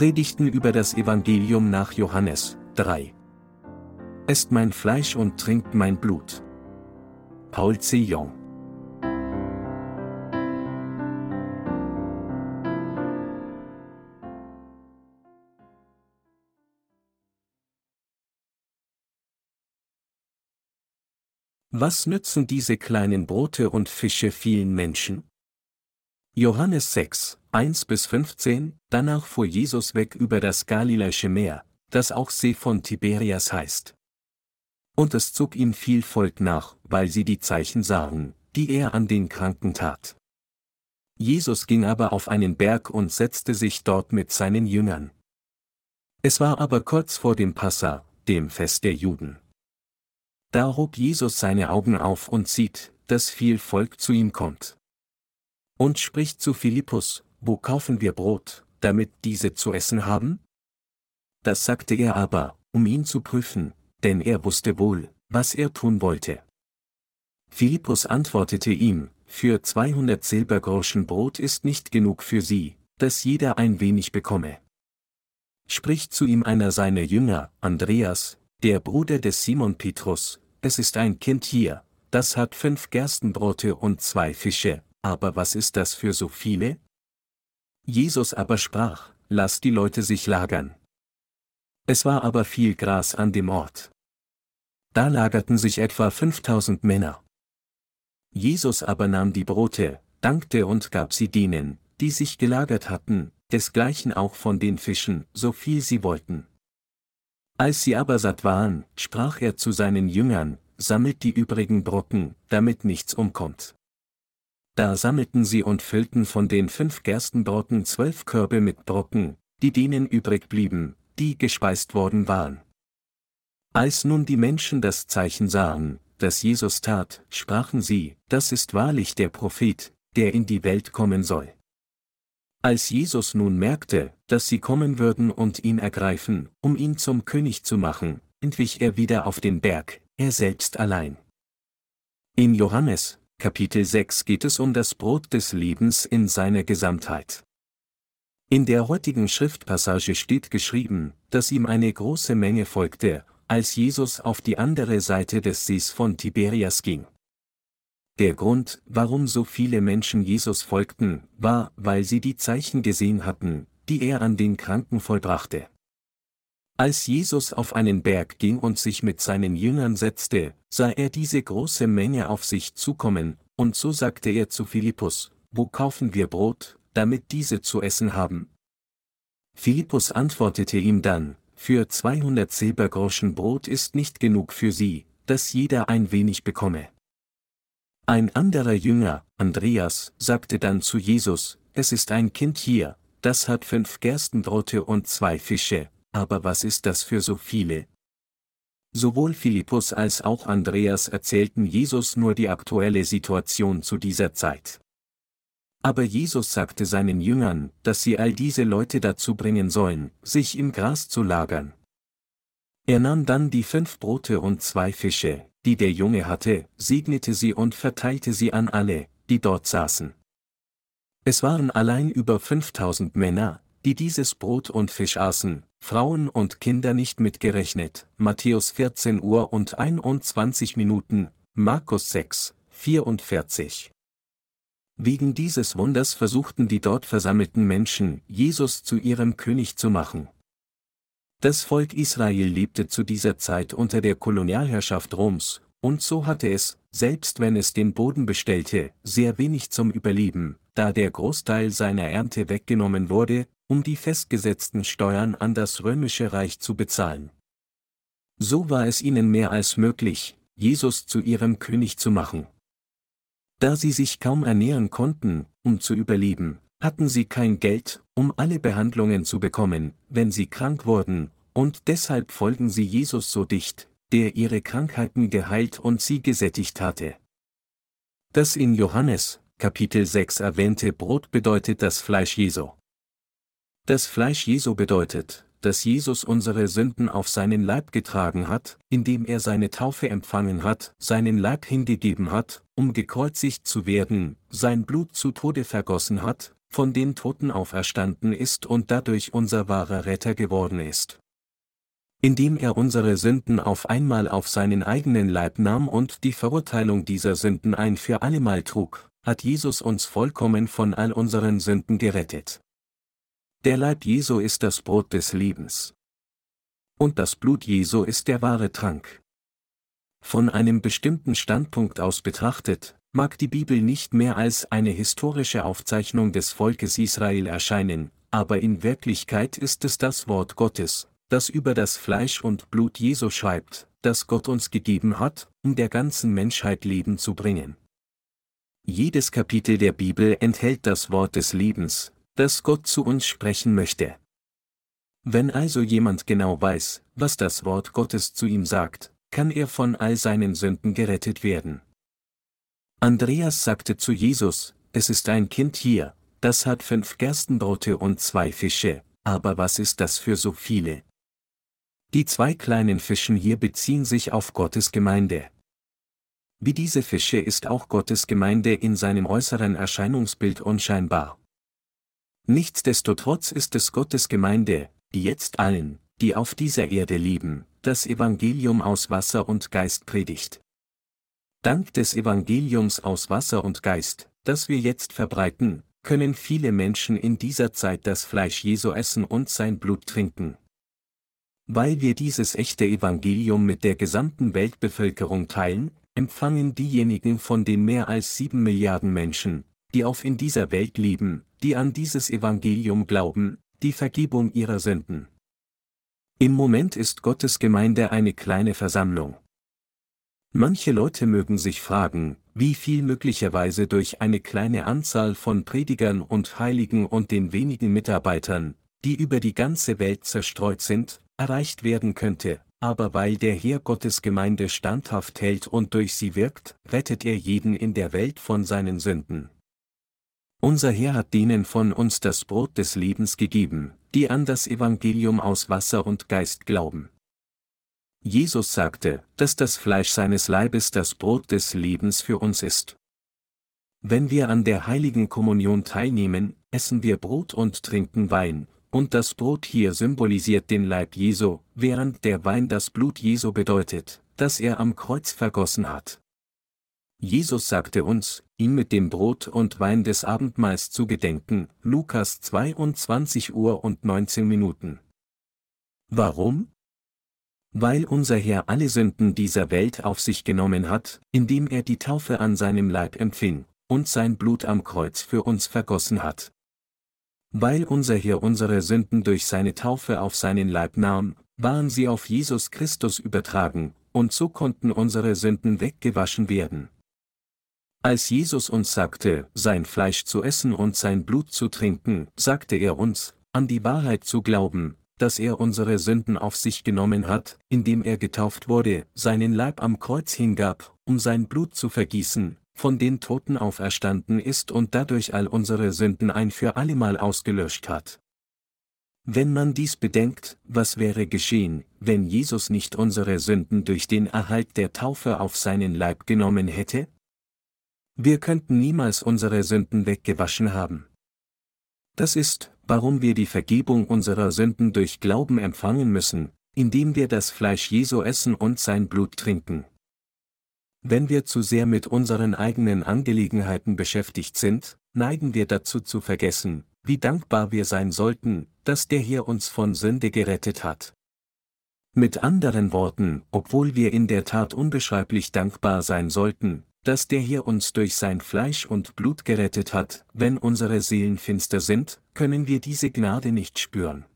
Predigten über das Evangelium nach Johannes 3. Esst mein Fleisch und trinkt mein Blut. Paul C. Jong Was nützen diese kleinen Brote und Fische vielen Menschen? Johannes 6, 1 bis 15, danach fuhr Jesus weg über das Galiläische Meer, das auch See von Tiberias heißt. Und es zog ihm viel Volk nach, weil sie die Zeichen sahen, die er an den Kranken tat. Jesus ging aber auf einen Berg und setzte sich dort mit seinen Jüngern. Es war aber kurz vor dem Passa, dem Fest der Juden. Da hob Jesus seine Augen auf und sieht, dass viel Volk zu ihm kommt. Und spricht zu Philippus, wo kaufen wir Brot, damit diese zu essen haben? Das sagte er aber, um ihn zu prüfen, denn er wusste wohl, was er tun wollte. Philippus antwortete ihm, für 200 Silbergroschen Brot ist nicht genug für sie, dass jeder ein wenig bekomme. Spricht zu ihm einer seiner Jünger, Andreas, der Bruder des Simon Petrus, es ist ein Kind hier, das hat fünf Gerstenbrote und zwei Fische, aber was ist das für so viele? Jesus aber sprach, lass die Leute sich lagern. Es war aber viel Gras an dem Ort. Da lagerten sich etwa 5000 Männer. Jesus aber nahm die Brote, dankte und gab sie denen, die sich gelagert hatten, desgleichen auch von den Fischen, so viel sie wollten. Als sie aber satt waren, sprach er zu seinen Jüngern, sammelt die übrigen Brocken, damit nichts umkommt. Da sammelten sie und füllten von den fünf Gerstenbrocken zwölf Körbe mit Brocken, die denen übrig blieben, die gespeist worden waren. Als nun die Menschen das Zeichen sahen, das Jesus tat, sprachen sie, das ist wahrlich der Prophet, der in die Welt kommen soll. Als Jesus nun merkte, dass sie kommen würden und ihn ergreifen, um ihn zum König zu machen, entwich er wieder auf den Berg, er selbst allein. In Johannes, Kapitel 6 geht es um das Brot des Lebens in seiner Gesamtheit. In der heutigen Schriftpassage steht geschrieben, dass ihm eine große Menge folgte, als Jesus auf die andere Seite des Sees von Tiberias ging. Der Grund, warum so viele Menschen Jesus folgten, war, weil sie die Zeichen gesehen hatten, die er an den Kranken vollbrachte. Als Jesus auf einen Berg ging und sich mit seinen Jüngern setzte, sah er diese große Menge auf sich zukommen, und so sagte er zu Philippus, wo kaufen wir Brot, damit diese zu essen haben? Philippus antwortete ihm dann, für 200 Silbergroschen Brot ist nicht genug für sie, dass jeder ein wenig bekomme. Ein anderer Jünger, Andreas, sagte dann zu Jesus, es ist ein Kind hier, das hat fünf Gerstenbrote und zwei Fische, aber was ist das für so viele? Sowohl Philippus als auch Andreas erzählten Jesus nur die aktuelle Situation zu dieser Zeit. Aber Jesus sagte seinen Jüngern, dass sie all diese Leute dazu bringen sollen, sich im Gras zu lagern. Er nahm dann die fünf Brote und zwei Fische, die der Junge hatte, segnete sie und verteilte sie an alle, die dort saßen. Es waren allein über 5000 Männer, die dieses Brot und Fisch aßen, Frauen und Kinder nicht mitgerechnet, Matthäus 14 Uhr und 21 Minuten, Markus 6, 44. Wegen dieses Wunders versuchten die dort versammelten Menschen, Jesus zu ihrem König zu machen. Das Volk Israel lebte zu dieser Zeit unter der Kolonialherrschaft Roms, und so hatte es, selbst wenn es den Boden bestellte, sehr wenig zum Überleben, da der Großteil seiner Ernte weggenommen wurde, um die festgesetzten Steuern an das römische Reich zu bezahlen. So war es ihnen mehr als möglich, Jesus zu ihrem König zu machen. Da sie sich kaum ernähren konnten, um zu überleben, hatten sie kein Geld, um alle Behandlungen zu bekommen, wenn sie krank wurden, und deshalb folgen sie Jesus so dicht, der ihre Krankheiten geheilt und sie gesättigt hatte. Das in Johannes, Kapitel 6 erwähnte Brot bedeutet das Fleisch Jesu. Das Fleisch Jesu bedeutet, dass Jesus unsere Sünden auf seinen Leib getragen hat, indem er seine Taufe empfangen hat, seinen Leib hingegeben hat, um gekreuzigt zu werden, sein Blut zu Tode vergossen hat, von den Toten auferstanden ist und dadurch unser wahrer Retter geworden ist. Indem er unsere Sünden auf einmal auf seinen eigenen Leib nahm und die Verurteilung dieser Sünden ein für allemal trug, hat Jesus uns vollkommen von all unseren Sünden gerettet. Der Leib Jesu ist das Brot des Lebens. Und das Blut Jesu ist der wahre Trank. Von einem bestimmten Standpunkt aus betrachtet, mag die Bibel nicht mehr als eine historische Aufzeichnung des Volkes Israel erscheinen, aber in Wirklichkeit ist es das Wort Gottes, das über das Fleisch und Blut Jesu schreibt, das Gott uns gegeben hat, um der ganzen Menschheit Leben zu bringen. Jedes Kapitel der Bibel enthält das Wort des Lebens, das Gott zu uns sprechen möchte. Wenn also jemand genau weiß, was das Wort Gottes zu ihm sagt, kann er von all seinen Sünden gerettet werden. Andreas sagte zu Jesus, es ist ein Kind hier, das hat fünf Gerstenbrote und zwei Fische, aber was ist das für so viele? Die zwei kleinen Fischen hier beziehen sich auf Gottes Gemeinde. Wie diese Fische ist auch Gottes Gemeinde in seinem äußeren Erscheinungsbild unscheinbar. Nichtsdestotrotz ist es Gottes Gemeinde, die jetzt allen, die auf dieser Erde leben, das Evangelium aus Wasser und Geist predigt. Dank des Evangeliums aus Wasser und Geist, das wir jetzt verbreiten, können viele Menschen in dieser Zeit das Fleisch Jesu essen und sein Blut trinken. Weil wir dieses echte Evangelium mit der gesamten Weltbevölkerung teilen, empfangen diejenigen von den mehr als sieben Milliarden Menschen, die auf in dieser Welt leben, die an dieses Evangelium glauben, die Vergebung ihrer Sünden. Im Moment ist Gottes Gemeinde eine kleine Versammlung. Manche Leute mögen sich fragen, wie viel möglicherweise durch eine kleine Anzahl von Predigern und Heiligen und den wenigen Mitarbeitern, die über die ganze Welt zerstreut sind, erreicht werden könnte, aber weil der Herr Gottes Gemeinde standhaft hält und durch sie wirkt, rettet er jeden in der Welt von seinen Sünden. Unser Herr hat denen von uns das Brot des Lebens gegeben, die an das Evangelium aus Wasser und Geist glauben. Jesus sagte, dass das Fleisch seines Leibes das Brot des Lebens für uns ist. Wenn wir an der heiligen Kommunion teilnehmen, essen wir Brot und trinken Wein, und das Brot hier symbolisiert den Leib Jesu, während der Wein das Blut Jesu bedeutet, das er am Kreuz vergossen hat. Jesus sagte uns, ihm mit dem Brot und Wein des Abendmahls zu gedenken, Lukas 22 Uhr und 19 Minuten. Warum? Weil unser Herr alle Sünden dieser Welt auf sich genommen hat, indem er die Taufe an seinem Leib empfing, und sein Blut am Kreuz für uns vergossen hat. Weil unser Herr unsere Sünden durch seine Taufe auf seinen Leib nahm, waren sie auf Jesus Christus übertragen, und so konnten unsere Sünden weggewaschen werden. Als Jesus uns sagte, sein Fleisch zu essen und sein Blut zu trinken, sagte er uns, an die Wahrheit zu glauben, dass er unsere Sünden auf sich genommen hat, indem er getauft wurde, seinen Leib am Kreuz hingab, um sein Blut zu vergießen, von den Toten auferstanden ist und dadurch all unsere Sünden ein für allemal ausgelöscht hat. Wenn man dies bedenkt, was wäre geschehen, wenn Jesus nicht unsere Sünden durch den Erhalt der Taufe auf seinen Leib genommen hätte? Wir könnten niemals unsere Sünden weggewaschen haben. Das ist, warum wir die Vergebung unserer Sünden durch Glauben empfangen müssen, indem wir das Fleisch Jesu essen und sein Blut trinken. Wenn wir zu sehr mit unseren eigenen Angelegenheiten beschäftigt sind, neigen wir dazu zu vergessen, wie dankbar wir sein sollten, dass der Herr uns von Sünde gerettet hat. Mit anderen Worten, obwohl wir in der Tat unbeschreiblich dankbar sein sollten, dass der Herr uns durch sein Fleisch und Blut gerettet hat, wenn unsere Seelen finster sind, können wir diese Gnade nicht spüren.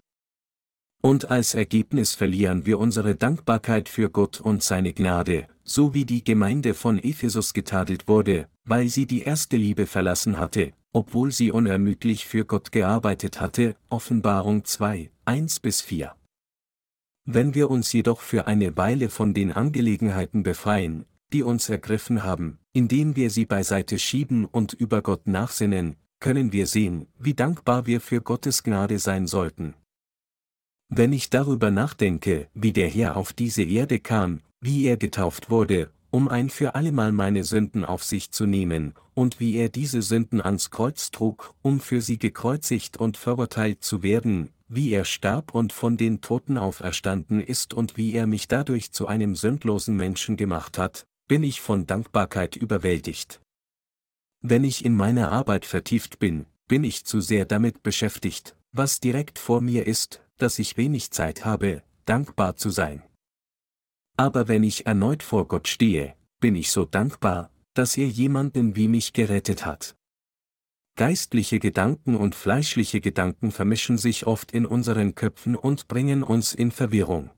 Und als Ergebnis verlieren wir unsere Dankbarkeit für Gott und seine Gnade, so wie die Gemeinde von Ephesus getadelt wurde, weil sie die erste Liebe verlassen hatte, obwohl sie unermüdlich für Gott gearbeitet hatte, Offenbarung 2, 1 bis 4. Wenn wir uns jedoch für eine Weile von den Angelegenheiten befreien, die uns ergriffen haben, indem wir sie beiseite schieben und über Gott nachsinnen, können wir sehen, wie dankbar wir für Gottes Gnade sein sollten. Wenn ich darüber nachdenke, wie der Herr auf diese Erde kam, wie er getauft wurde, um ein für allemal meine Sünden auf sich zu nehmen, und wie er diese Sünden ans Kreuz trug, um für sie gekreuzigt und verurteilt zu werden, wie er starb und von den Toten auferstanden ist und wie er mich dadurch zu einem sündlosen Menschen gemacht hat, bin ich von Dankbarkeit überwältigt. Wenn ich in meiner Arbeit vertieft bin, bin ich zu sehr damit beschäftigt, was direkt vor mir ist, dass ich wenig Zeit habe, dankbar zu sein. Aber wenn ich erneut vor Gott stehe, bin ich so dankbar, dass er jemanden wie mich gerettet hat. Geistliche Gedanken und fleischliche Gedanken vermischen sich oft in unseren Köpfen und bringen uns in Verwirrung.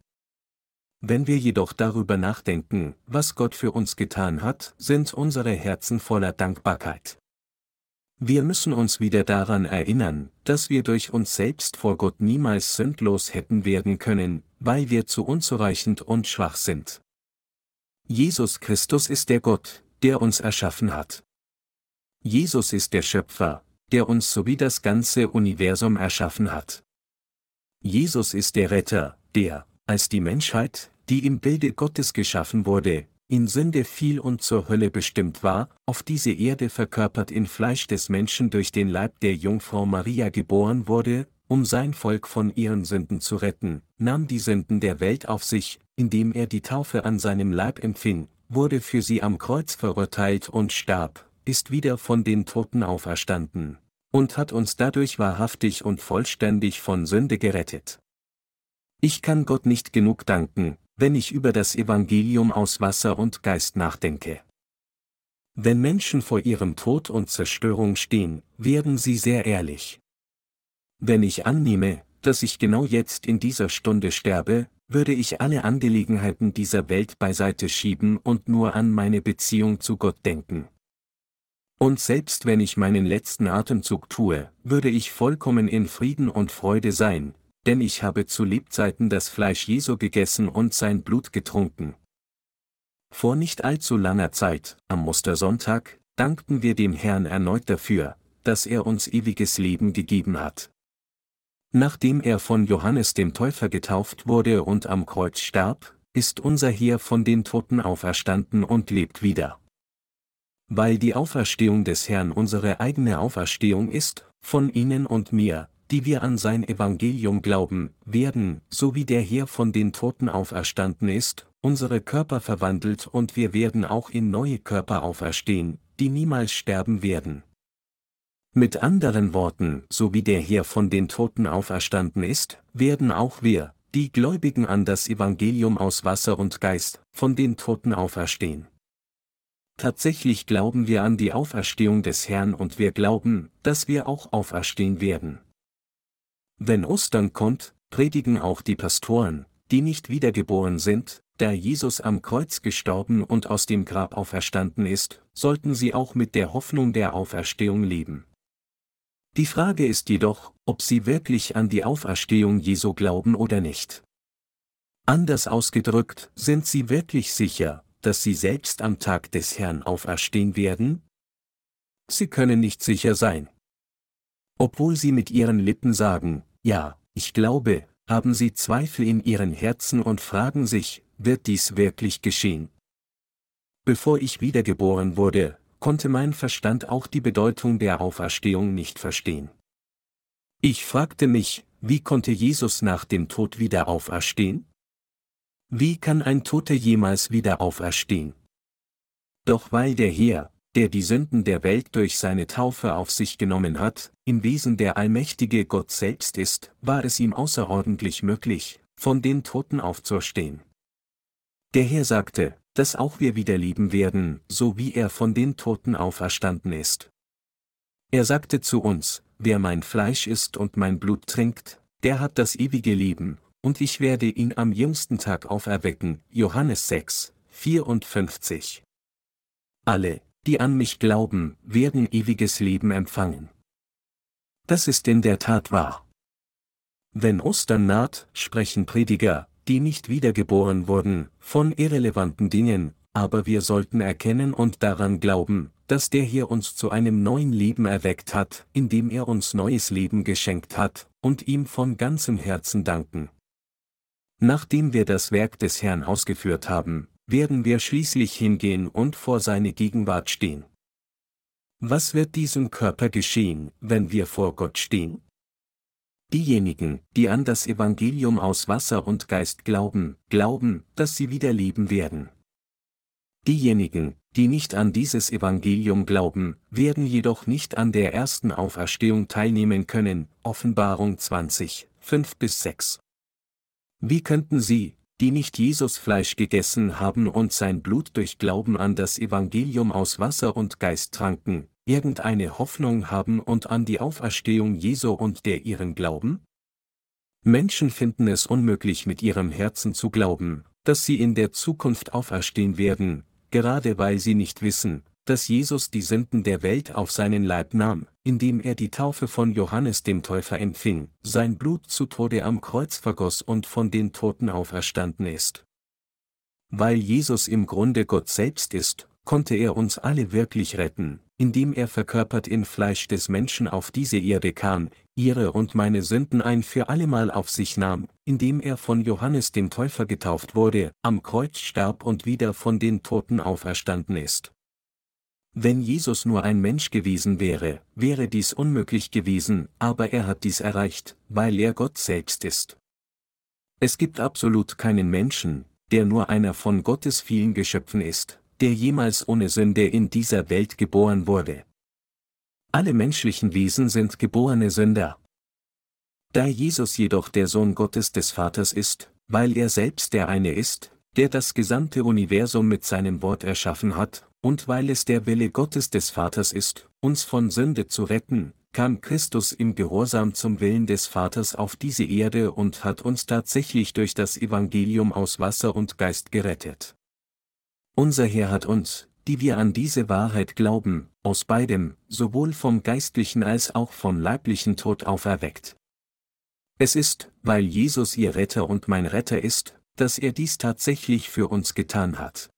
Wenn wir jedoch darüber nachdenken, was Gott für uns getan hat, sind unsere Herzen voller Dankbarkeit. Wir müssen uns wieder daran erinnern, dass wir durch uns selbst vor Gott niemals sündlos hätten werden können, weil wir zu unzureichend und schwach sind. Jesus Christus ist der Gott, der uns erschaffen hat. Jesus ist der Schöpfer, der uns sowie das ganze Universum erschaffen hat. Jesus ist der Retter, der, als die Menschheit, die im Bilde Gottes geschaffen wurde, in Sünde fiel und zur Hölle bestimmt war, auf diese Erde verkörpert in Fleisch des Menschen durch den Leib der Jungfrau Maria geboren wurde, um sein Volk von ihren Sünden zu retten, nahm die Sünden der Welt auf sich, indem er die Taufe an seinem Leib empfing, wurde für sie am Kreuz verurteilt und starb, ist wieder von den Toten auferstanden, und hat uns dadurch wahrhaftig und vollständig von Sünde gerettet. Ich kann Gott nicht genug danken, wenn ich über das Evangelium aus Wasser und Geist nachdenke. Wenn Menschen vor ihrem Tod und Zerstörung stehen, werden sie sehr ehrlich. Wenn ich annehme, dass ich genau jetzt in dieser Stunde sterbe, würde ich alle Angelegenheiten dieser Welt beiseite schieben und nur an meine Beziehung zu Gott denken. Und selbst wenn ich meinen letzten Atemzug tue, würde ich vollkommen in Frieden und Freude sein, denn ich habe zu Lebzeiten das Fleisch Jesu gegessen und sein Blut getrunken. Vor nicht allzu langer Zeit, am Mustersonntag, dankten wir dem Herrn erneut dafür, dass er uns ewiges Leben gegeben hat. Nachdem er von Johannes dem Täufer getauft wurde und am Kreuz starb, ist unser Heer von den Toten auferstanden und lebt wieder. Weil die Auferstehung des Herrn unsere eigene Auferstehung ist, von Ihnen und mir, die wir an sein Evangelium glauben, werden, so wie der Herr von den Toten auferstanden ist, unsere Körper verwandelt und wir werden auch in neue Körper auferstehen, die niemals sterben werden. Mit anderen Worten, so wie der Herr von den Toten auferstanden ist, werden auch wir, die Gläubigen an das Evangelium aus Wasser und Geist, von den Toten auferstehen. Tatsächlich glauben wir an die Auferstehung des Herrn und wir glauben, dass wir auch auferstehen werden. Wenn Ostern kommt, predigen auch die Pastoren, die nicht wiedergeboren sind, da Jesus am Kreuz gestorben und aus dem Grab auferstanden ist, sollten sie auch mit der Hoffnung der Auferstehung leben. Die Frage ist jedoch, ob sie wirklich an die Auferstehung Jesu glauben oder nicht. Anders ausgedrückt, sind sie wirklich sicher, dass sie selbst am Tag des Herrn auferstehen werden? Sie können nicht sicher sein. Obwohl sie mit ihren Lippen sagen, ja, ich glaube, haben sie Zweifel in ihren Herzen und fragen sich, wird dies wirklich geschehen? Bevor ich wiedergeboren wurde, konnte mein Verstand auch die Bedeutung der Auferstehung nicht verstehen. Ich fragte mich, wie konnte Jesus nach dem Tod wieder auferstehen? Wie kann ein Toter jemals wieder auferstehen? Doch weil der Herr, der die Sünden der Welt durch seine Taufe auf sich genommen hat, im Wesen der allmächtige Gott selbst ist, war es ihm außerordentlich möglich, von den Toten aufzuerstehen. Der Herr sagte, dass auch wir wieder leben werden, so wie er von den Toten auferstanden ist. Er sagte zu uns, wer mein Fleisch isst und mein Blut trinkt, der hat das ewige Leben, und ich werde ihn am jüngsten Tag auferwecken. Johannes 6, 54. Alle, die an mich glauben, werden ewiges Leben empfangen. Das ist in der Tat wahr. Wenn Ostern naht, sprechen Prediger, die nicht wiedergeboren wurden, von irrelevanten Dingen, aber wir sollten erkennen und daran glauben, dass der hier uns zu einem neuen Leben erweckt hat, indem er uns neues Leben geschenkt hat, und ihm von ganzem Herzen danken. Nachdem wir das Werk des Herrn ausgeführt haben, werden wir schließlich hingehen und vor seine Gegenwart stehen. Was wird diesem Körper geschehen, wenn wir vor Gott stehen? Diejenigen, die an das Evangelium aus Wasser und Geist glauben, glauben, dass sie wieder leben werden. Diejenigen, die nicht an dieses Evangelium glauben, werden jedoch nicht an der ersten Auferstehung teilnehmen können, Offenbarung 20, 5 bis 6. Wie könnten sie, die nicht Jesus Fleisch gegessen haben und sein Blut durch Glauben an das Evangelium aus Wasser und Geist tranken, irgendeine Hoffnung haben und an die Auferstehung Jesu und der ihren glauben? Menschen finden es unmöglich mit ihrem Herzen zu glauben, dass sie in der Zukunft auferstehen werden, gerade weil sie nicht wissen, dass Jesus die Sünden der Welt auf seinen Leib nahm, indem er die Taufe von Johannes dem Täufer empfing, sein Blut zu Tode am Kreuz vergoss und von den Toten auferstanden ist. Weil Jesus im Grunde Gott selbst ist, konnte er uns alle wirklich retten, indem er verkörpert in Fleisch des Menschen auf diese Erde kam, ihre und meine Sünden ein für allemal auf sich nahm, indem er von Johannes dem Täufer getauft wurde, am Kreuz starb und wieder von den Toten auferstanden ist. Wenn Jesus nur ein Mensch gewesen wäre, wäre dies unmöglich gewesen, aber er hat dies erreicht, weil er Gott selbst ist. Es gibt absolut keinen Menschen, der nur einer von Gottes vielen Geschöpfen ist, der jemals ohne Sünde in dieser Welt geboren wurde. Alle menschlichen Wesen sind geborene Sünder. Da Jesus jedoch der Sohn Gottes des Vaters ist, weil er selbst der eine ist, der das gesamte Universum mit seinem Wort erschaffen hat, und weil es der Wille Gottes des Vaters ist, uns von Sünde zu retten, kam Christus im Gehorsam zum Willen des Vaters auf diese Erde und hat uns tatsächlich durch das Evangelium aus Wasser und Geist gerettet. Unser Herr hat uns, die wir an diese Wahrheit glauben, aus beidem, sowohl vom geistlichen als auch vom leiblichen Tod auferweckt. Es ist, weil Jesus ihr Retter und mein Retter ist, dass er dies tatsächlich für uns getan hat.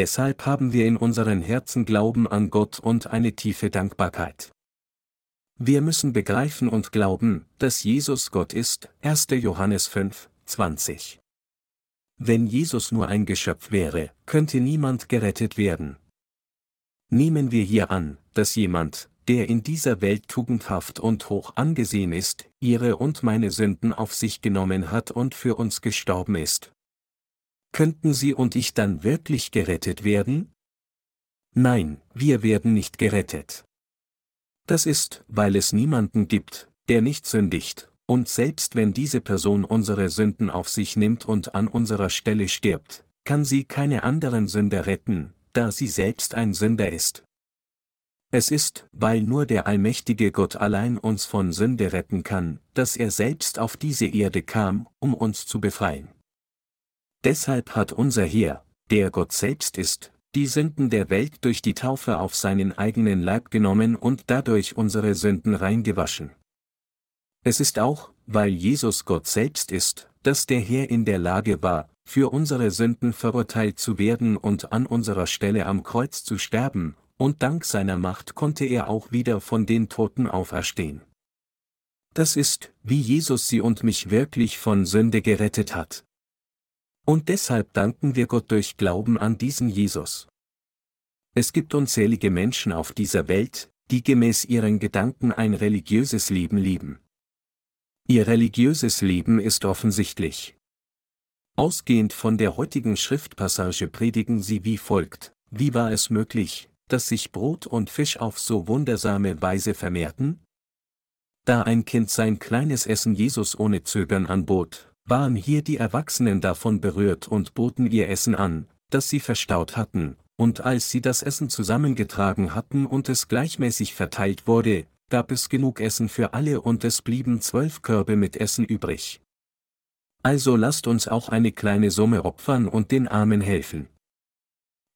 Deshalb haben wir in unseren Herzen Glauben an Gott und eine tiefe Dankbarkeit. Wir müssen begreifen und glauben, dass Jesus Gott ist, 1. Johannes 5, 20. Wenn Jesus nur ein Geschöpf wäre, könnte niemand gerettet werden. Nehmen wir hier an, dass jemand, der in dieser Welt tugendhaft und hoch angesehen ist, ihre und meine Sünden auf sich genommen hat und für uns gestorben ist. Könnten Sie und ich dann wirklich gerettet werden? Nein, wir werden nicht gerettet. Das ist, weil es niemanden gibt, der nicht sündigt, und selbst wenn diese Person unsere Sünden auf sich nimmt und an unserer Stelle stirbt, kann sie keine anderen Sünder retten, da sie selbst ein Sünder ist. Es ist, weil nur der allmächtige Gott allein uns von Sünde retten kann, dass er selbst auf diese Erde kam, um uns zu befreien. Deshalb hat unser Herr, der Gott selbst ist, die Sünden der Welt durch die Taufe auf seinen eigenen Leib genommen und dadurch unsere Sünden reingewaschen. Es ist auch, weil Jesus Gott selbst ist, dass der Herr in der Lage war, für unsere Sünden verurteilt zu werden und an unserer Stelle am Kreuz zu sterben, und dank seiner Macht konnte er auch wieder von den Toten auferstehen. Das ist, wie Jesus sie und mich wirklich von Sünde gerettet hat. Und deshalb danken wir Gott durch Glauben an diesen Jesus. Es gibt unzählige Menschen auf dieser Welt, die gemäß ihren Gedanken ein religiöses Leben lieben. Ihr religiöses Leben ist offensichtlich. Ausgehend von der heutigen Schriftpassage predigen sie wie folgt, wie war es möglich, dass sich Brot und Fisch auf so wundersame Weise vermehrten? Da ein Kind sein kleines Essen Jesus ohne Zögern anbot, waren hier die Erwachsenen davon berührt und boten ihr Essen an, das sie verstaut hatten, und als sie das Essen zusammengetragen hatten und es gleichmäßig verteilt wurde, gab es genug Essen für alle und es blieben zwölf Körbe mit Essen übrig. Also lasst uns auch eine kleine Summe opfern und den Armen helfen.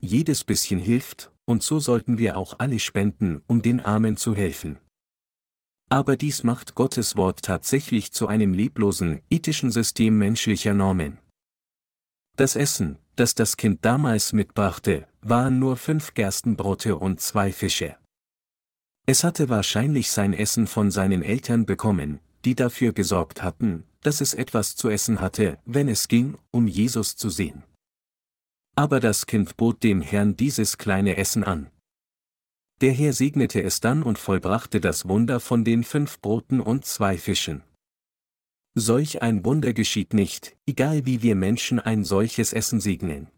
Jedes bisschen hilft, und so sollten wir auch alle spenden, um den Armen zu helfen. Aber dies macht Gottes Wort tatsächlich zu einem leblosen, ethischen System menschlicher Normen. Das Essen, das das Kind damals mitbrachte, waren nur fünf Gerstenbrote und zwei Fische. Es hatte wahrscheinlich sein Essen von seinen Eltern bekommen, die dafür gesorgt hatten, dass es etwas zu essen hatte, wenn es ging, um Jesus zu sehen. Aber das Kind bot dem Herrn dieses kleine Essen an. Der Herr segnete es dann und vollbrachte das Wunder von den fünf Broten und zwei Fischen. Solch ein Wunder geschieht nicht, egal wie wir Menschen ein solches Essen segnen.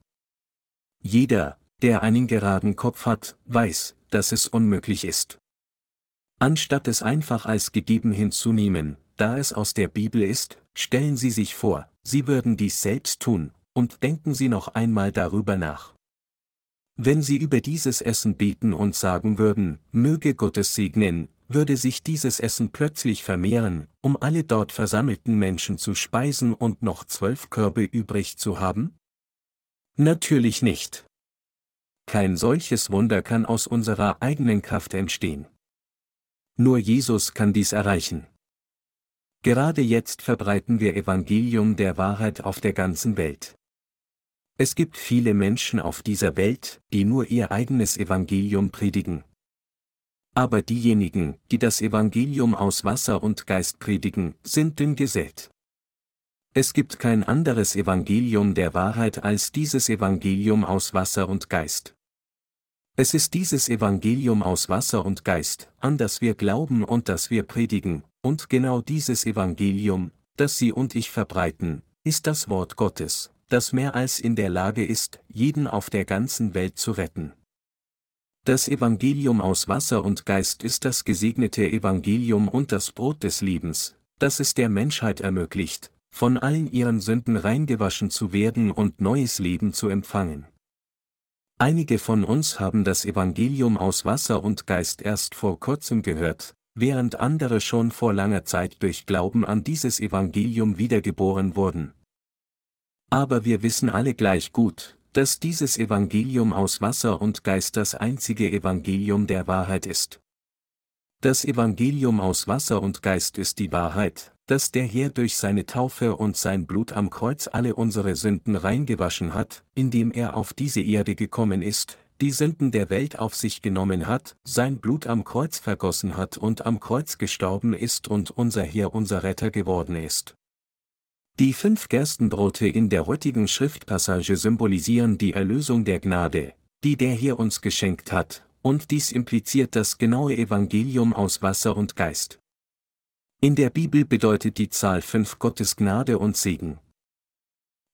Jeder, der einen geraden Kopf hat, weiß, dass es unmöglich ist. Anstatt es einfach als gegeben hinzunehmen, da es aus der Bibel ist, stellen Sie sich vor, Sie würden dies selbst tun, und denken Sie noch einmal darüber nach. Wenn Sie über dieses Essen beten und sagen würden, möge Gott es segnen, würde sich dieses Essen plötzlich vermehren, um alle dort versammelten Menschen zu speisen und noch zwölf Körbe übrig zu haben? Natürlich nicht. Kein solches Wunder kann aus unserer eigenen Kraft entstehen. Nur Jesus kann dies erreichen. Gerade jetzt verbreiten wir Evangelium der Wahrheit auf der ganzen Welt. Es gibt viele Menschen auf dieser Welt, die nur ihr eigenes Evangelium predigen. Aber diejenigen, die das Evangelium aus Wasser und Geist predigen, sind dünn gesät. Es gibt kein anderes Evangelium der Wahrheit als dieses Evangelium aus Wasser und Geist. Es ist dieses Evangelium aus Wasser und Geist, an das wir glauben und das wir predigen, und genau dieses Evangelium, das Sie und ich verbreiten, ist das Wort Gottes, das mehr als in der Lage ist, jeden auf der ganzen Welt zu retten. Das Evangelium aus Wasser und Geist ist das gesegnete Evangelium und das Brot des Lebens, das es der Menschheit ermöglicht, von allen ihren Sünden reingewaschen zu werden und neues Leben zu empfangen. Einige von uns haben das Evangelium aus Wasser und Geist erst vor kurzem gehört, während andere schon vor langer Zeit durch Glauben an dieses Evangelium wiedergeboren wurden. Aber wir wissen alle gleich gut, dass dieses Evangelium aus Wasser und Geist das einzige Evangelium der Wahrheit ist. Das Evangelium aus Wasser und Geist ist die Wahrheit, dass der Herr durch seine Taufe und sein Blut am Kreuz alle unsere Sünden reingewaschen hat, indem er auf diese Erde gekommen ist, die Sünden der Welt auf sich genommen hat, sein Blut am Kreuz vergossen hat und am Kreuz gestorben ist und unser Herr unser Retter geworden ist. Die fünf Gerstenbrote in der heutigen Schriftpassage symbolisieren die Erlösung der Gnade, die der Herr uns geschenkt hat, und dies impliziert das genaue Evangelium aus Wasser und Geist. In der Bibel bedeutet die Zahl fünf Gottes Gnade und Segen.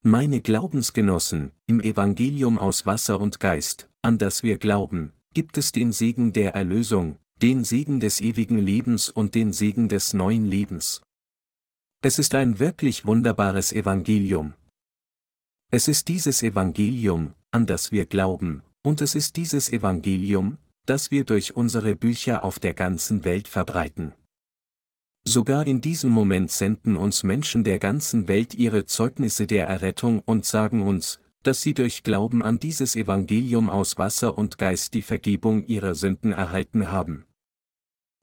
Meine Glaubensgenossen, im Evangelium aus Wasser und Geist, an das wir glauben, gibt es den Segen der Erlösung, den Segen des ewigen Lebens und den Segen des neuen Lebens. Es ist ein wirklich wunderbares Evangelium. Es ist dieses Evangelium, an das wir glauben, und es ist dieses Evangelium, das wir durch unsere Bücher auf der ganzen Welt verbreiten. Sogar in diesem Moment senden uns Menschen der ganzen Welt ihre Zeugnisse der Errettung und sagen uns, dass sie durch Glauben an dieses Evangelium aus Wasser und Geist die Vergebung ihrer Sünden erhalten haben.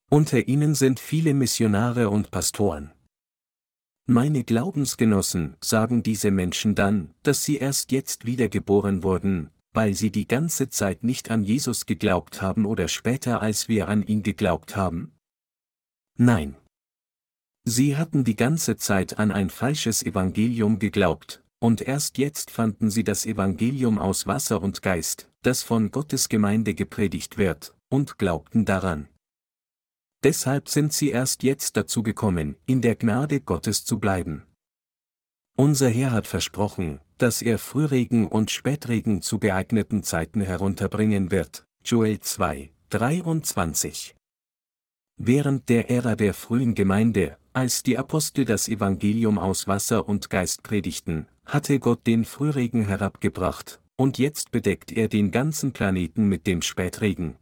Unter ihnen sind viele Missionare und Pastoren. Meine Glaubensgenossen, sagen diese Menschen dann, dass sie erst jetzt wiedergeboren wurden, weil sie die ganze Zeit nicht an Jesus geglaubt haben oder später als wir an ihn geglaubt haben? Nein. Sie hatten die ganze Zeit an ein falsches Evangelium geglaubt, und erst jetzt fanden sie das Evangelium aus Wasser und Geist, das von Gottes Gemeinde gepredigt wird, und glaubten daran. Deshalb sind sie erst jetzt dazu gekommen, in der Gnade Gottes zu bleiben. Unser Herr hat versprochen, dass er Frühregen und Spätregen zu geeigneten Zeiten herunterbringen wird. Joel 2, 23. Während der Ära der frühen Gemeinde, als die Apostel das Evangelium aus Wasser und Geist predigten, hatte Gott den Frühregen herabgebracht, und jetzt bedeckt er den ganzen Planeten mit dem Spätregen.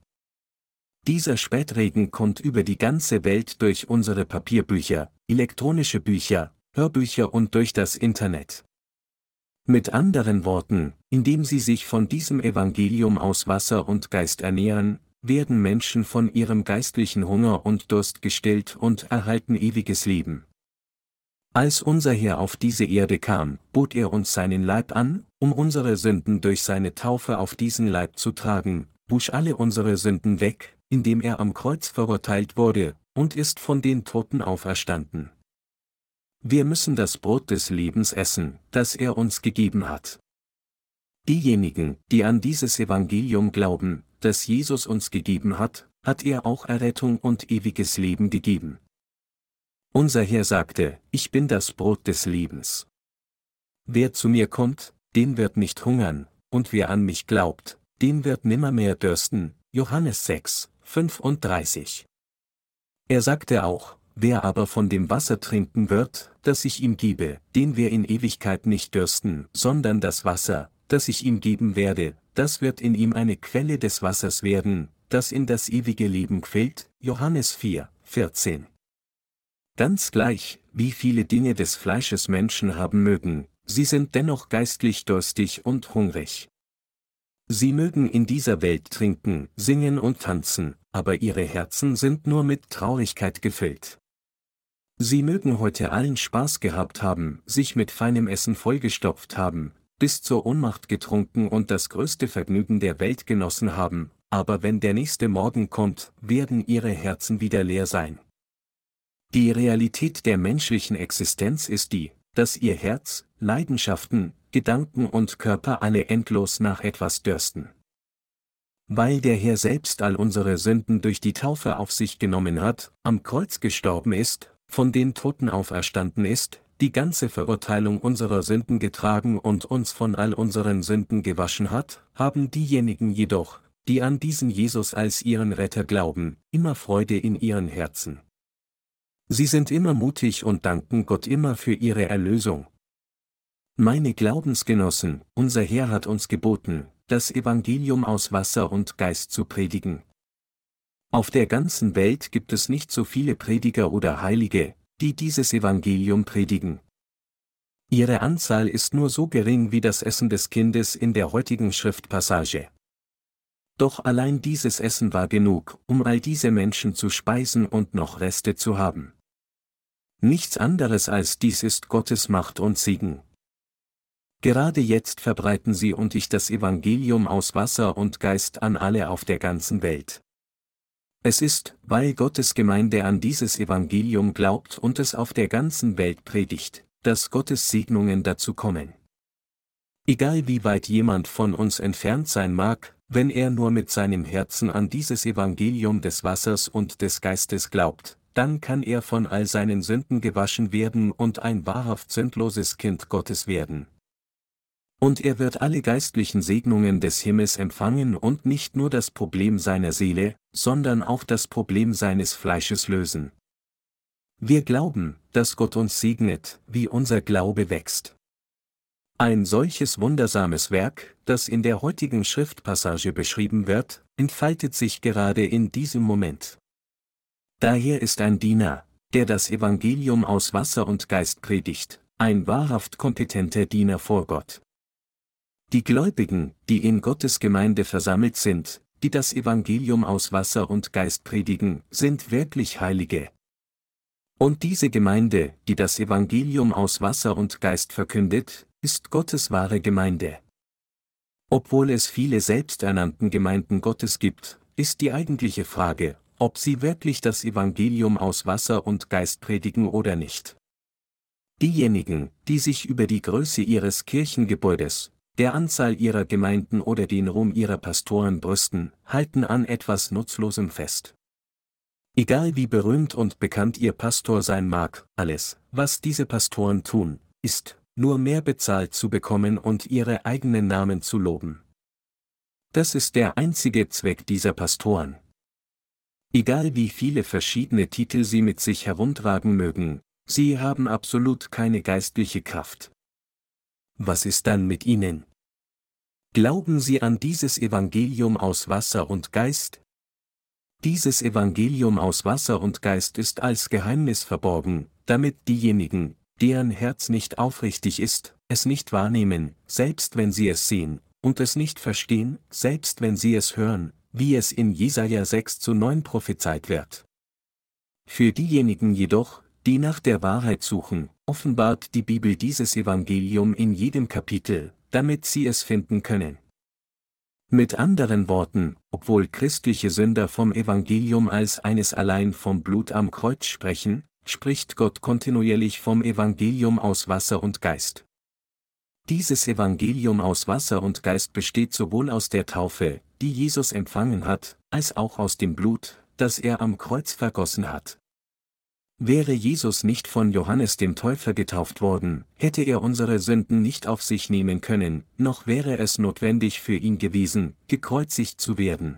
Dieser Spätregen kommt über die ganze Welt durch unsere Papierbücher, elektronische Bücher, Hörbücher und durch das Internet. Mit anderen Worten, indem sie sich von diesem Evangelium aus Wasser und Geist ernähren, werden Menschen von ihrem geistlichen Hunger und Durst gestillt und erhalten ewiges Leben. Als unser Herr auf diese Erde kam, bot er uns seinen Leib an, um unsere Sünden durch seine Taufe auf diesen Leib zu tragen, wusch alle unsere Sünden weg, indem er am Kreuz verurteilt wurde, und ist von den Toten auferstanden. Wir müssen das Brot des Lebens essen, das er uns gegeben hat. Diejenigen, die an dieses Evangelium glauben, das Jesus uns gegeben hat, hat er auch Errettung und ewiges Leben gegeben. Unser Herr sagte, ich bin das Brot des Lebens. Wer zu mir kommt, den wird nicht hungern, und wer an mich glaubt, den wird nimmermehr dürsten. Johannes 6, 35. Er sagte auch, wer aber von dem Wasser trinken wird, das ich ihm gebe, den wir in Ewigkeit nicht dürsten, sondern das Wasser, das ich ihm geben werde, das wird in ihm eine Quelle des Wassers werden, das in das ewige Leben quillt. Johannes 4, 14. Ganz gleich, wie viele Dinge des Fleisches Menschen haben mögen, sie sind dennoch geistlich durstig und hungrig. Sie mögen in dieser Welt trinken, singen und tanzen, aber ihre Herzen sind nur mit Traurigkeit gefüllt. Sie mögen heute allen Spaß gehabt haben, sich mit feinem Essen vollgestopft haben, bis zur Ohnmacht getrunken und das größte Vergnügen der Welt genossen haben, aber wenn der nächste Morgen kommt, werden ihre Herzen wieder leer sein. Die Realität der menschlichen Existenz ist die, dass ihr Herz, Leidenschaften, Gedanken und Körper alle endlos nach etwas dürsten. Weil der Herr selbst all unsere Sünden durch die Taufe auf sich genommen hat, am Kreuz gestorben ist, von den Toten auferstanden ist, die ganze Verurteilung unserer Sünden getragen und uns von all unseren Sünden gewaschen hat, haben diejenigen jedoch, die an diesen Jesus als ihren Retter glauben, immer Freude in ihren Herzen. Sie sind immer mutig und danken Gott immer für ihre Erlösung. Meine Glaubensgenossen, unser Herr hat uns geboten, das Evangelium aus Wasser und Geist zu predigen. Auf der ganzen Welt gibt es nicht so viele Prediger oder Heilige, die dieses Evangelium predigen. Ihre Anzahl ist nur so gering wie das Essen des Kindes in der heutigen Schriftpassage. Doch allein dieses Essen war genug, um all diese Menschen zu speisen und noch Reste zu haben. Nichts anderes als dies ist Gottes Macht und Segen. Gerade jetzt verbreiten Sie und ich das Evangelium aus Wasser und Geist an alle auf der ganzen Welt. Es ist, weil Gottes Gemeinde an dieses Evangelium glaubt und es auf der ganzen Welt predigt, dass Gottes Segnungen dazu kommen. Egal wie weit jemand von uns entfernt sein mag, wenn er nur mit seinem Herzen an dieses Evangelium des Wassers und des Geistes glaubt, dann kann er von all seinen Sünden gewaschen werden und ein wahrhaft sündloses Kind Gottes werden. Und er wird alle geistlichen Segnungen des Himmels empfangen und nicht nur das Problem seiner Seele, sondern auch das Problem seines Fleisches lösen. Wir glauben, dass Gott uns segnet, wie unser Glaube wächst. Ein solches wundersames Werk, das in der heutigen Schriftpassage beschrieben wird, entfaltet sich gerade in diesem Moment. Daher ist ein Diener, der das Evangelium aus Wasser und Geist predigt, ein wahrhaft kompetenter Diener vor Gott. Die Gläubigen, die in Gottes Gemeinde versammelt sind, die das Evangelium aus Wasser und Geist predigen, sind wirklich Heilige. Und diese Gemeinde, die das Evangelium aus Wasser und Geist verkündet, ist Gottes wahre Gemeinde. Obwohl es viele selbsternannten Gemeinden Gottes gibt, ist die eigentliche Frage, ob sie wirklich das Evangelium aus Wasser und Geist predigen oder nicht. Diejenigen, die sich über die Größe ihres Kirchengebäudes, der Anzahl ihrer Gemeinden oder den Ruhm ihrer Pastoren brüsten, halten an etwas Nutzlosem fest. Egal wie berühmt und bekannt ihr Pastor sein mag, alles, was diese Pastoren tun, ist, nur mehr bezahlt zu bekommen und ihre eigenen Namen zu loben. Das ist der einzige Zweck dieser Pastoren. Egal wie viele verschiedene Titel sie mit sich herumtragen mögen, sie haben absolut keine geistliche Kraft. Was ist dann mit ihnen? Glauben sie an dieses Evangelium aus Wasser und Geist? Dieses Evangelium aus Wasser und Geist ist als Geheimnis verborgen, damit diejenigen, deren Herz nicht aufrichtig ist, es nicht wahrnehmen, selbst wenn sie es sehen, und es nicht verstehen, selbst wenn sie es hören, wie es in Jesaja 6 zu 9 prophezeit wird. Für diejenigen jedoch, die nach der Wahrheit suchen, offenbart die Bibel dieses Evangelium in jedem Kapitel, damit sie es finden können. Mit anderen Worten, obwohl christliche Sünder vom Evangelium als eines allein vom Blut am Kreuz sprechen, spricht Gott kontinuierlich vom Evangelium aus Wasser und Geist. Dieses Evangelium aus Wasser und Geist besteht sowohl aus der Taufe, die Jesus empfangen hat, als auch aus dem Blut, das er am Kreuz vergossen hat. Wäre Jesus nicht von Johannes dem Täufer getauft worden, hätte er unsere Sünden nicht auf sich nehmen können, noch wäre es notwendig für ihn gewesen, gekreuzigt zu werden.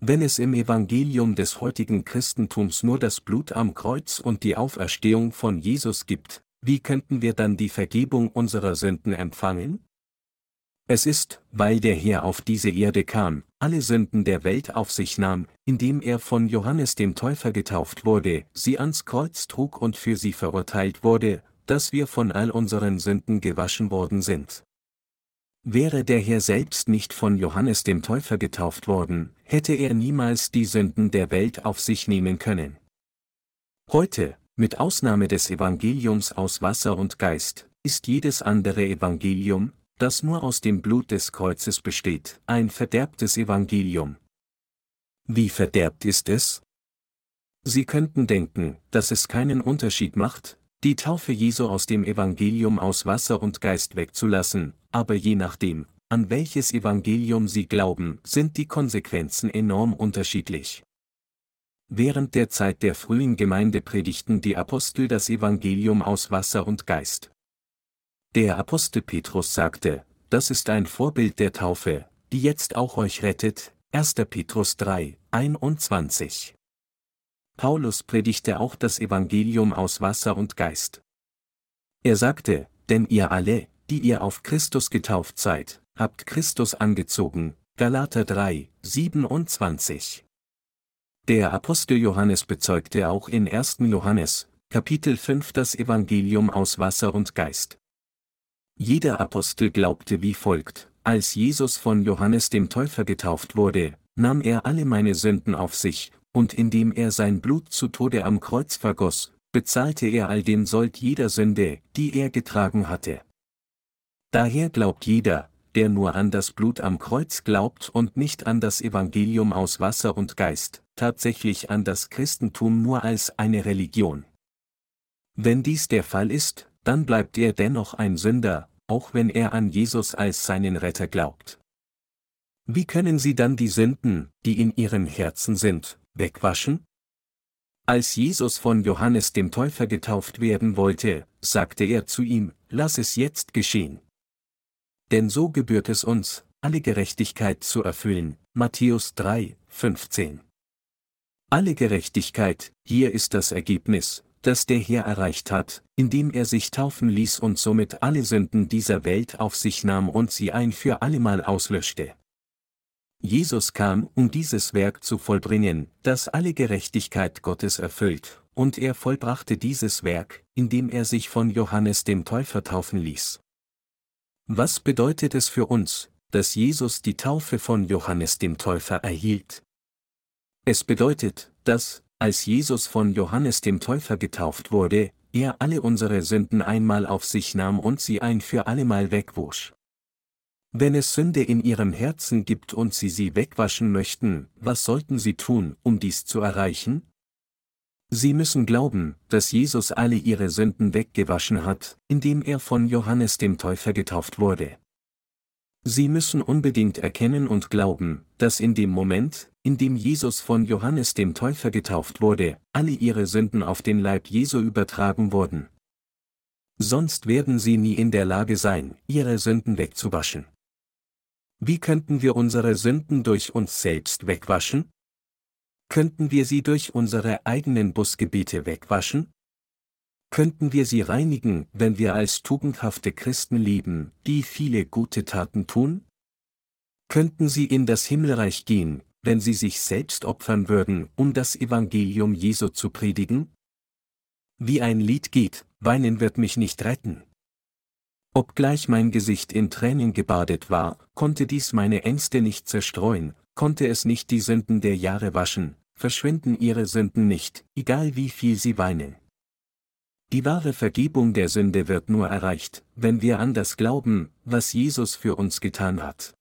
Wenn es im Evangelium des heutigen Christentums nur das Blut am Kreuz und die Auferstehung von Jesus gibt, wie könnten wir dann die Vergebung unserer Sünden empfangen? Es ist, weil der Herr auf diese Erde kam, alle Sünden der Welt auf sich nahm, indem er von Johannes dem Täufer getauft wurde, sie ans Kreuz trug und für sie verurteilt wurde, dass wir von all unseren Sünden gewaschen worden sind. Wäre der Herr selbst nicht von Johannes dem Täufer getauft worden, hätte er niemals die Sünden der Welt auf sich nehmen können. Heute, mit Ausnahme des Evangeliums aus Wasser und Geist, ist jedes andere Evangelium, das nur aus dem Blut des Kreuzes besteht, ein verderbtes Evangelium. Wie verderbt ist es? Sie könnten denken, dass es keinen Unterschied macht, die Taufe Jesu aus dem Evangelium aus Wasser und Geist wegzulassen, aber je nachdem, an welches Evangelium Sie glauben, sind die Konsequenzen enorm unterschiedlich. Während der Zeit der frühen Gemeinde predigten die Apostel das Evangelium aus Wasser und Geist. Der Apostel Petrus sagte, das ist ein Vorbild der Taufe, die jetzt auch euch rettet, 1. Petrus 3, 21. Paulus predigte auch das Evangelium aus Wasser und Geist. Er sagte, denn ihr alle, die ihr auf Christus getauft seid, habt Christus angezogen, Galater 3, 27. Der Apostel Johannes bezeugte auch in 1. Johannes, Kapitel 5 das Evangelium aus Wasser und Geist. Jeder Apostel glaubte wie folgt, als Jesus von Johannes dem Täufer getauft wurde, nahm er alle meine Sünden auf sich, und indem er sein Blut zu Tode am Kreuz vergoss, bezahlte er all den Sold jeder Sünde, die er getragen hatte. Daher glaubt jeder, der nur an das Blut am Kreuz glaubt und nicht an das Evangelium aus Wasser und Geist, tatsächlich an das Christentum nur als eine Religion. Wenn dies der Fall ist, dann bleibt er dennoch ein Sünder, auch wenn er an Jesus als seinen Retter glaubt. Wie können Sie dann die Sünden, die in Ihrem Herzen sind, wegwaschen? Als Jesus von Johannes dem Täufer getauft werden wollte, sagte er zu ihm, lass es jetzt geschehen. Denn so gebührt es uns, alle Gerechtigkeit zu erfüllen. Matthäus 3, 15. Alle Gerechtigkeit, hier ist das Ergebnis, das der Herr erreicht hat, indem er sich taufen ließ und somit alle Sünden dieser Welt auf sich nahm und sie ein für allemal auslöschte. Jesus kam, um dieses Werk zu vollbringen, das alle Gerechtigkeit Gottes erfüllt, und er vollbrachte dieses Werk, indem er sich von Johannes dem Täufer taufen ließ. Was bedeutet es für uns, dass Jesus die Taufe von Johannes dem Täufer erhielt? Es bedeutet, dass, als Jesus von Johannes dem Täufer getauft wurde, er alle unsere Sünden einmal auf sich nahm und sie ein für allemal wegwusch. Wenn es Sünde in ihrem Herzen gibt und sie sie wegwaschen möchten, was sollten sie tun, um dies zu erreichen? Sie müssen glauben, dass Jesus alle ihre Sünden weggewaschen hat, indem er von Johannes dem Täufer getauft wurde. Sie müssen unbedingt erkennen und glauben, dass in dem Moment, in dem Jesus von Johannes dem Täufer getauft wurde, alle ihre Sünden auf den Leib Jesu übertragen wurden. Sonst werden sie nie in der Lage sein, ihre Sünden wegzuwaschen. Wie könnten wir unsere Sünden durch uns selbst wegwaschen? Könnten wir sie durch unsere eigenen Busgebiete wegwaschen? Könnten wir sie reinigen, wenn wir als tugendhafte Christen leben, die viele gute Taten tun? Könnten sie in das Himmelreich gehen, wenn sie sich selbst opfern würden, um das Evangelium Jesu zu predigen? Wie ein Lied geht, weinen wird mich nicht retten. Obgleich mein Gesicht in Tränen gebadet war, konnte dies meine Ängste nicht zerstreuen, konnte es nicht die Sünden der Jahre waschen, verschwinden ihre Sünden nicht, egal wie viel sie weinen. Die wahre Vergebung der Sünde wird nur erreicht, wenn wir an das glauben, was Jesus für uns getan hat.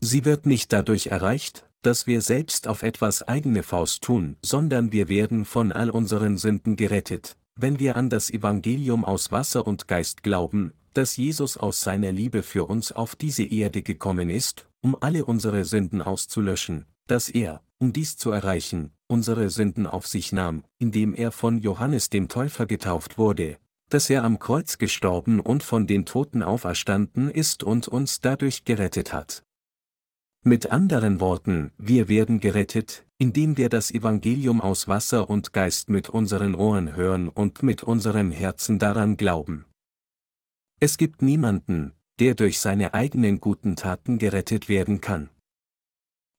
Sie wird nicht dadurch erreicht, dass wir selbst auf etwas eigene Faust tun, sondern wir werden von all unseren Sünden gerettet, wenn wir an das Evangelium aus Wasser und Geist glauben, dass Jesus aus seiner Liebe für uns auf diese Erde gekommen ist, um alle unsere Sünden auszulöschen, dass er, um dies zu erreichen, unsere Sünden auf sich nahm, indem er von Johannes dem Täufer getauft wurde, dass er am Kreuz gestorben und von den Toten auferstanden ist und uns dadurch gerettet hat. Mit anderen Worten, wir werden gerettet, indem wir das Evangelium aus Wasser und Geist mit unseren Ohren hören und mit unserem Herzen daran glauben. Es gibt niemanden, der durch seine eigenen guten Taten gerettet werden kann.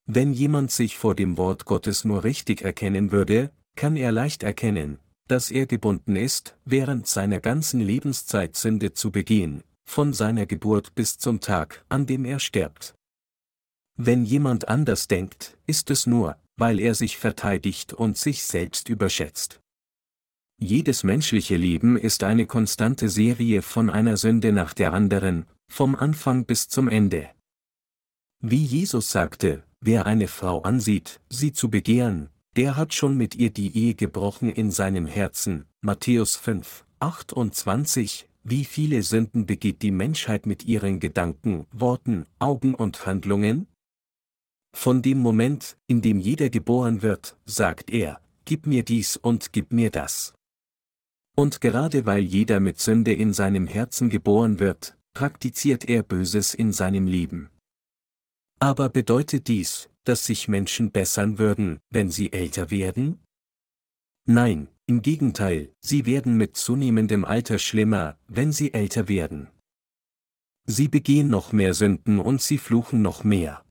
Wenn jemand sich vor dem Wort Gottes nur richtig erkennen würde, kann er leicht erkennen, dass er gebunden ist, während seiner ganzen Lebenszeit Sünde zu begehen, von seiner Geburt bis zum Tag, an dem er stirbt. Wenn jemand anders denkt, ist es nur, weil er sich verteidigt und sich selbst überschätzt. Jedes menschliche Leben ist eine konstante Serie von einer Sünde nach der anderen, vom Anfang bis zum Ende. Wie Jesus sagte, wer eine Frau ansieht, sie zu begehren, der hat schon mit ihr die Ehe gebrochen in seinem Herzen. Matthäus 5, 28, wie viele Sünden begeht die Menschheit mit ihren Gedanken, Worten, Augen und Handlungen? Von dem Moment, in dem jeder geboren wird, sagt er, gib mir dies und gib mir das. Und gerade weil jeder mit Sünde in seinem Herzen geboren wird, praktiziert er Böses in seinem Leben. Aber bedeutet dies, dass sich Menschen bessern würden, wenn sie älter werden? Nein, im Gegenteil, sie werden mit zunehmendem Alter schlimmer, wenn sie älter werden. Sie begehen noch mehr Sünden und sie fluchen noch mehr.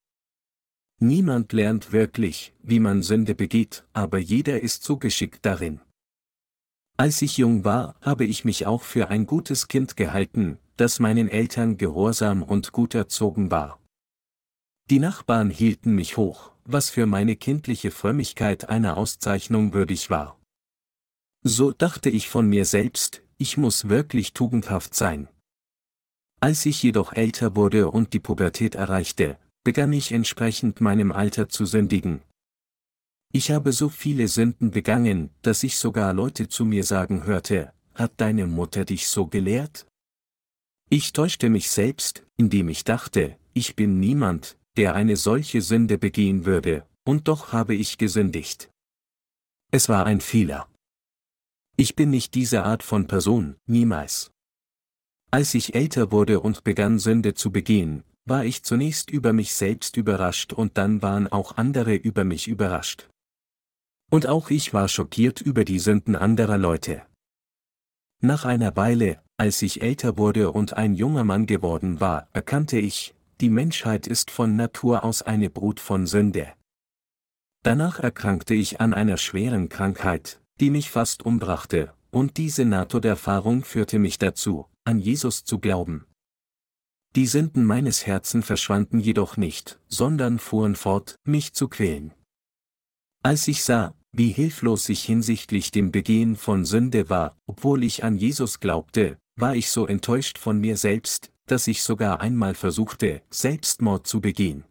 Niemand lernt wirklich, wie man Sünde begeht, aber jeder ist so geschickt darin. Als ich jung war, habe ich mich auch für ein gutes Kind gehalten, das meinen Eltern gehorsam und gut erzogen war. Die Nachbarn hielten mich hoch, was für meine kindliche Frömmigkeit einer Auszeichnung würdig war. So dachte ich von mir selbst, ich muss wirklich tugendhaft sein. Als ich jedoch älter wurde und die Pubertät erreichte, begann ich entsprechend meinem Alter zu sündigen, ich habe so viele Sünden begangen, dass ich sogar Leute zu mir sagen hörte, hat deine Mutter dich so gelehrt? Ich täuschte mich selbst, indem ich dachte, ich bin niemand, der eine solche Sünde begehen würde, und doch habe ich gesündigt. Es war ein Fehler. Ich bin nicht diese Art von Person, niemals. Als ich älter wurde und begann Sünde zu begehen, war ich zunächst über mich selbst überrascht und dann waren auch andere über mich überrascht. Und auch ich war schockiert über die Sünden anderer Leute. Nach einer Weile, als ich älter wurde und ein junger Mann geworden war, erkannte ich, die Menschheit ist von Natur aus eine Brut von Sünde. Danach erkrankte ich an einer schweren Krankheit, die mich fast umbrachte, und diese Nahtoderfahrung führte mich dazu, an Jesus zu glauben. Die Sünden meines Herzens verschwanden jedoch nicht, sondern fuhren fort, mich zu quälen. Als ich sah, wie hilflos ich hinsichtlich dem Begehen von Sünde war, obwohl ich an Jesus glaubte, war ich so enttäuscht von mir selbst, dass ich sogar einmal versuchte, Selbstmord zu begehen.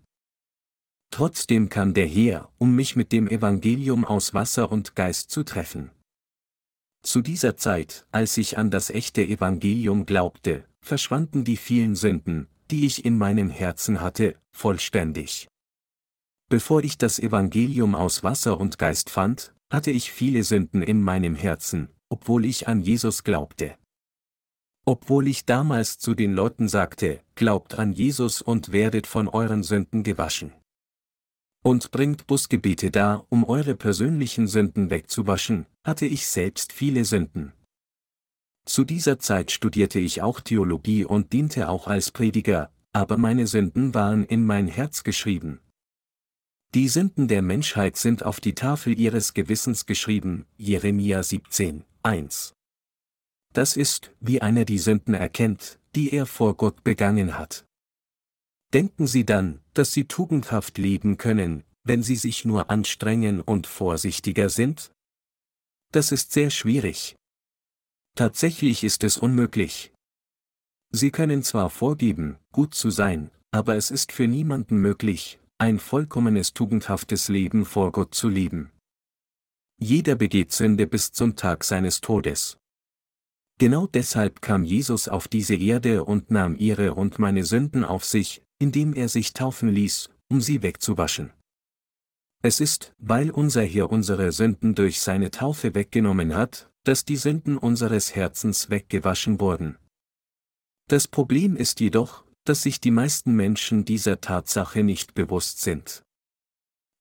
Trotzdem kam der Herr, um mich mit dem Evangelium aus Wasser und Geist zu treffen. Zu dieser Zeit, als ich an das echte Evangelium glaubte, verschwanden die vielen Sünden, die ich in meinem Herzen hatte, vollständig. Bevor ich das Evangelium aus Wasser und Geist fand, hatte ich viele Sünden in meinem Herzen, obwohl ich an Jesus glaubte. Obwohl ich damals zu den Leuten sagte, glaubt an Jesus und werdet von euren Sünden gewaschen. Und bringt Busgebete dar, um eure persönlichen Sünden wegzuwaschen, hatte ich selbst viele Sünden. Zu dieser Zeit studierte ich auch Theologie und diente auch als Prediger, aber meine Sünden waren in mein Herz geschrieben, die Sünden der Menschheit sind auf die Tafel ihres Gewissens geschrieben, Jeremia 17, 1. Das ist, wie einer die Sünden erkennt, die er vor Gott begangen hat. Denken Sie dann, dass Sie tugendhaft leben können, wenn Sie sich nur anstrengen und vorsichtiger sind? Das ist sehr schwierig. Tatsächlich ist es unmöglich. Sie können zwar vorgeben, gut zu sein, aber es ist für niemanden möglich, ein vollkommenes tugendhaftes Leben vor Gott zu leben. Jeder begeht Sünde bis zum Tag seines Todes. Genau deshalb kam Jesus auf diese Erde und nahm ihre und meine Sünden auf sich, indem er sich taufen ließ, um sie wegzuwaschen. Es ist, weil unser Herr unsere Sünden durch seine Taufe weggenommen hat, dass die Sünden unseres Herzens weggewaschen wurden. Das Problem ist jedoch, dass sich die meisten Menschen dieser Tatsache nicht bewusst sind.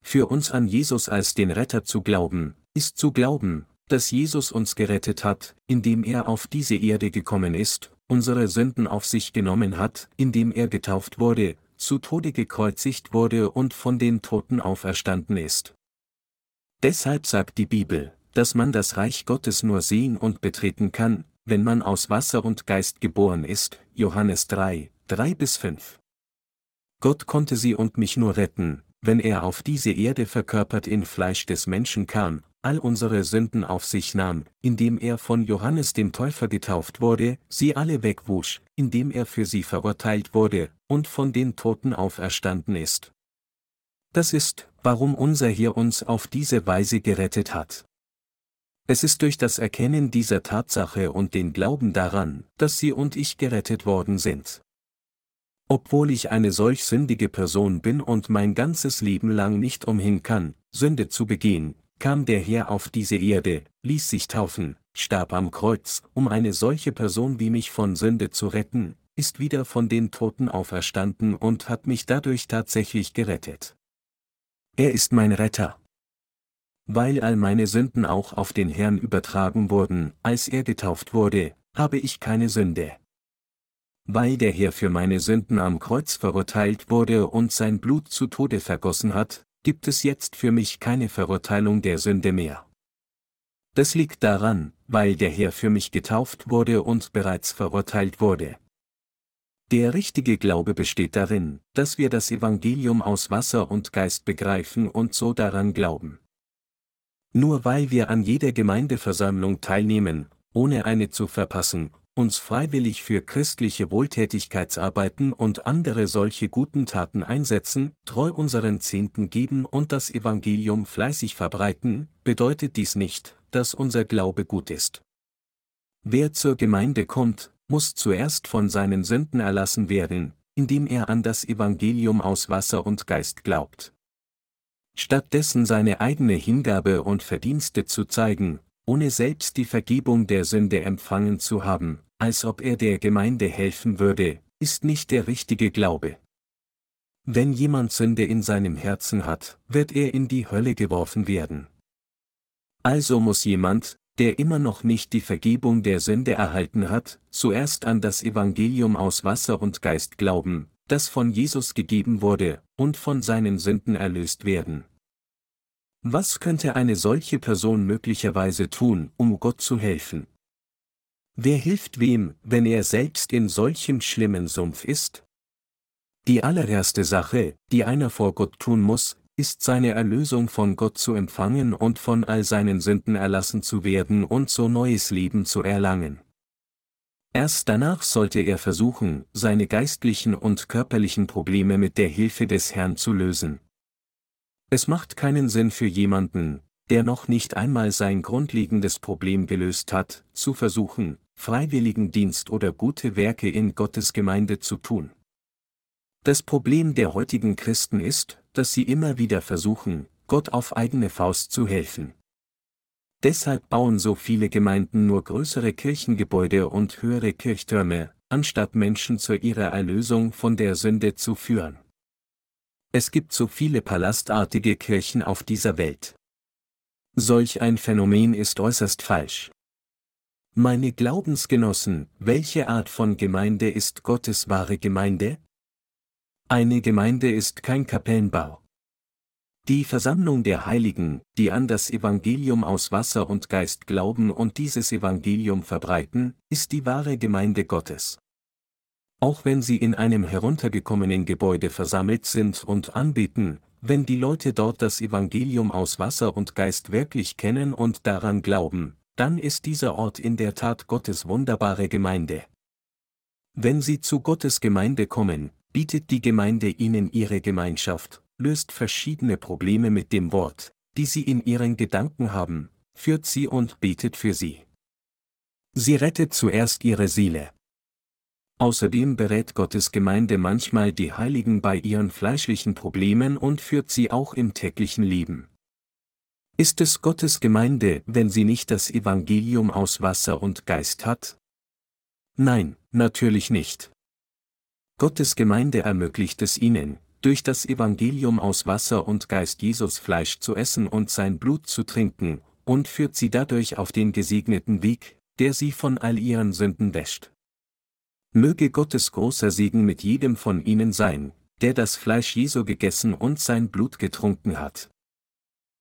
Für uns an Jesus als den Retter zu glauben, ist zu glauben, dass Jesus uns gerettet hat, indem er auf diese Erde gekommen ist, unsere Sünden auf sich genommen hat, indem er getauft wurde, zu Tode gekreuzigt wurde und von den Toten auferstanden ist. Deshalb sagt die Bibel, dass man das Reich Gottes nur sehen und betreten kann, wenn man aus Wasser und Geist geboren ist, Johannes 3, 3 bis 5. Gott konnte sie und mich nur retten, wenn er auf diese Erde verkörpert in Fleisch des Menschen kam, all unsere Sünden auf sich nahm, indem er von Johannes dem Täufer getauft wurde, sie alle wegwusch, indem er für sie verurteilt wurde, und von den Toten auferstanden ist. Das ist, warum unser Herr uns auf diese Weise gerettet hat. Es ist durch das Erkennen dieser Tatsache und den Glauben daran, dass Sie und ich gerettet worden sind. Obwohl ich eine solch sündige Person bin und mein ganzes Leben lang nicht umhin kann, Sünde zu begehen, kam der Herr auf diese Erde, ließ sich taufen, starb am Kreuz, um eine solche Person wie mich von Sünde zu retten, ist wieder von den Toten auferstanden und hat mich dadurch tatsächlich gerettet. Er ist mein Retter. Weil all meine Sünden auch auf den Herrn übertragen wurden, als er getauft wurde, habe ich keine Sünde. Weil der Herr für meine Sünden am Kreuz verurteilt wurde und sein Blut zu Tode vergossen hat, gibt es jetzt für mich keine Verurteilung der Sünde mehr. Das liegt daran, weil der Herr für mich getauft wurde und bereits verurteilt wurde. Der richtige Glaube besteht darin, dass wir das Evangelium aus Wasser und Geist begreifen und so daran glauben. Nur weil wir an jeder Gemeindeversammlung teilnehmen, ohne eine zu verpassen, uns freiwillig für christliche Wohltätigkeitsarbeiten und andere solche guten Taten einsetzen, treu unseren Zehnten geben und das Evangelium fleißig verbreiten, bedeutet dies nicht, dass unser Glaube gut ist. Wer zur Gemeinde kommt, muss zuerst von seinen Sünden erlassen werden, indem er an das Evangelium aus Wasser und Geist glaubt. Stattdessen seine eigene Hingabe und Verdienste zu zeigen, ohne selbst die Vergebung der Sünde empfangen zu haben, als ob er der Gemeinde helfen würde, ist nicht der richtige Glaube. Wenn jemand Sünde in seinem Herzen hat, wird er in die Hölle geworfen werden. Also muss jemand, der immer noch nicht die Vergebung der Sünde erhalten hat, zuerst an das Evangelium aus Wasser und Geist glauben, das von Jesus gegeben wurde, und von seinen Sünden erlöst werden. Was könnte eine solche Person möglicherweise tun, um Gott zu helfen? Wer hilft wem, wenn er selbst in solchem schlimmen Sumpf ist? Die allererste Sache, die einer vor Gott tun muss, ist seine Erlösung von Gott zu empfangen und von all seinen Sünden erlassen zu werden und so neues Leben zu erlangen. Erst danach sollte er versuchen, seine geistlichen und körperlichen Probleme mit der Hilfe des Herrn zu lösen. Es macht keinen Sinn für jemanden, der noch nicht einmal sein grundlegendes Problem gelöst hat, zu versuchen, freiwilligen Dienst oder gute Werke in Gottes Gemeinde zu tun. Das Problem der heutigen Christen ist, dass sie immer wieder versuchen, Gott auf eigene Faust zu helfen. Deshalb bauen so viele Gemeinden nur größere Kirchengebäude und höhere Kirchtürme, anstatt Menschen zu ihrer Erlösung von der Sünde zu führen. Es gibt so viele palastartige Kirchen auf dieser Welt. Solch ein Phänomen ist äußerst falsch. Meine Glaubensgenossen, welche Art von Gemeinde ist Gottes wahre Gemeinde? Eine Gemeinde ist kein Kapellenbau. Die Versammlung der Heiligen, die an das Evangelium aus Wasser und Geist glauben und dieses Evangelium verbreiten, ist die wahre Gemeinde Gottes. Auch wenn sie in einem heruntergekommenen Gebäude versammelt sind und anbeten, wenn die Leute dort das Evangelium aus Wasser und Geist wirklich kennen und daran glauben, dann ist dieser Ort in der Tat Gottes wunderbare Gemeinde. Wenn sie zu Gottes Gemeinde kommen, bietet die Gemeinde ihnen ihre Gemeinschaft, löst verschiedene Probleme mit dem Wort, die sie in ihren Gedanken haben, führt sie und betet für sie. Sie rettet zuerst ihre Seele. Außerdem berät Gottes Gemeinde manchmal die Heiligen bei ihren fleischlichen Problemen und führt sie auch im täglichen Leben. Ist es Gottes Gemeinde, wenn sie nicht das Evangelium aus Wasser und Geist hat? Nein, natürlich nicht. Gottes Gemeinde ermöglicht es ihnen, durch das Evangelium aus Wasser und Geist Jesus Fleisch zu essen und sein Blut zu trinken, und führt sie dadurch auf den gesegneten Weg, der sie von all ihren Sünden wäscht. Möge Gottes großer Segen mit jedem von ihnen sein, der das Fleisch Jesu gegessen und sein Blut getrunken hat.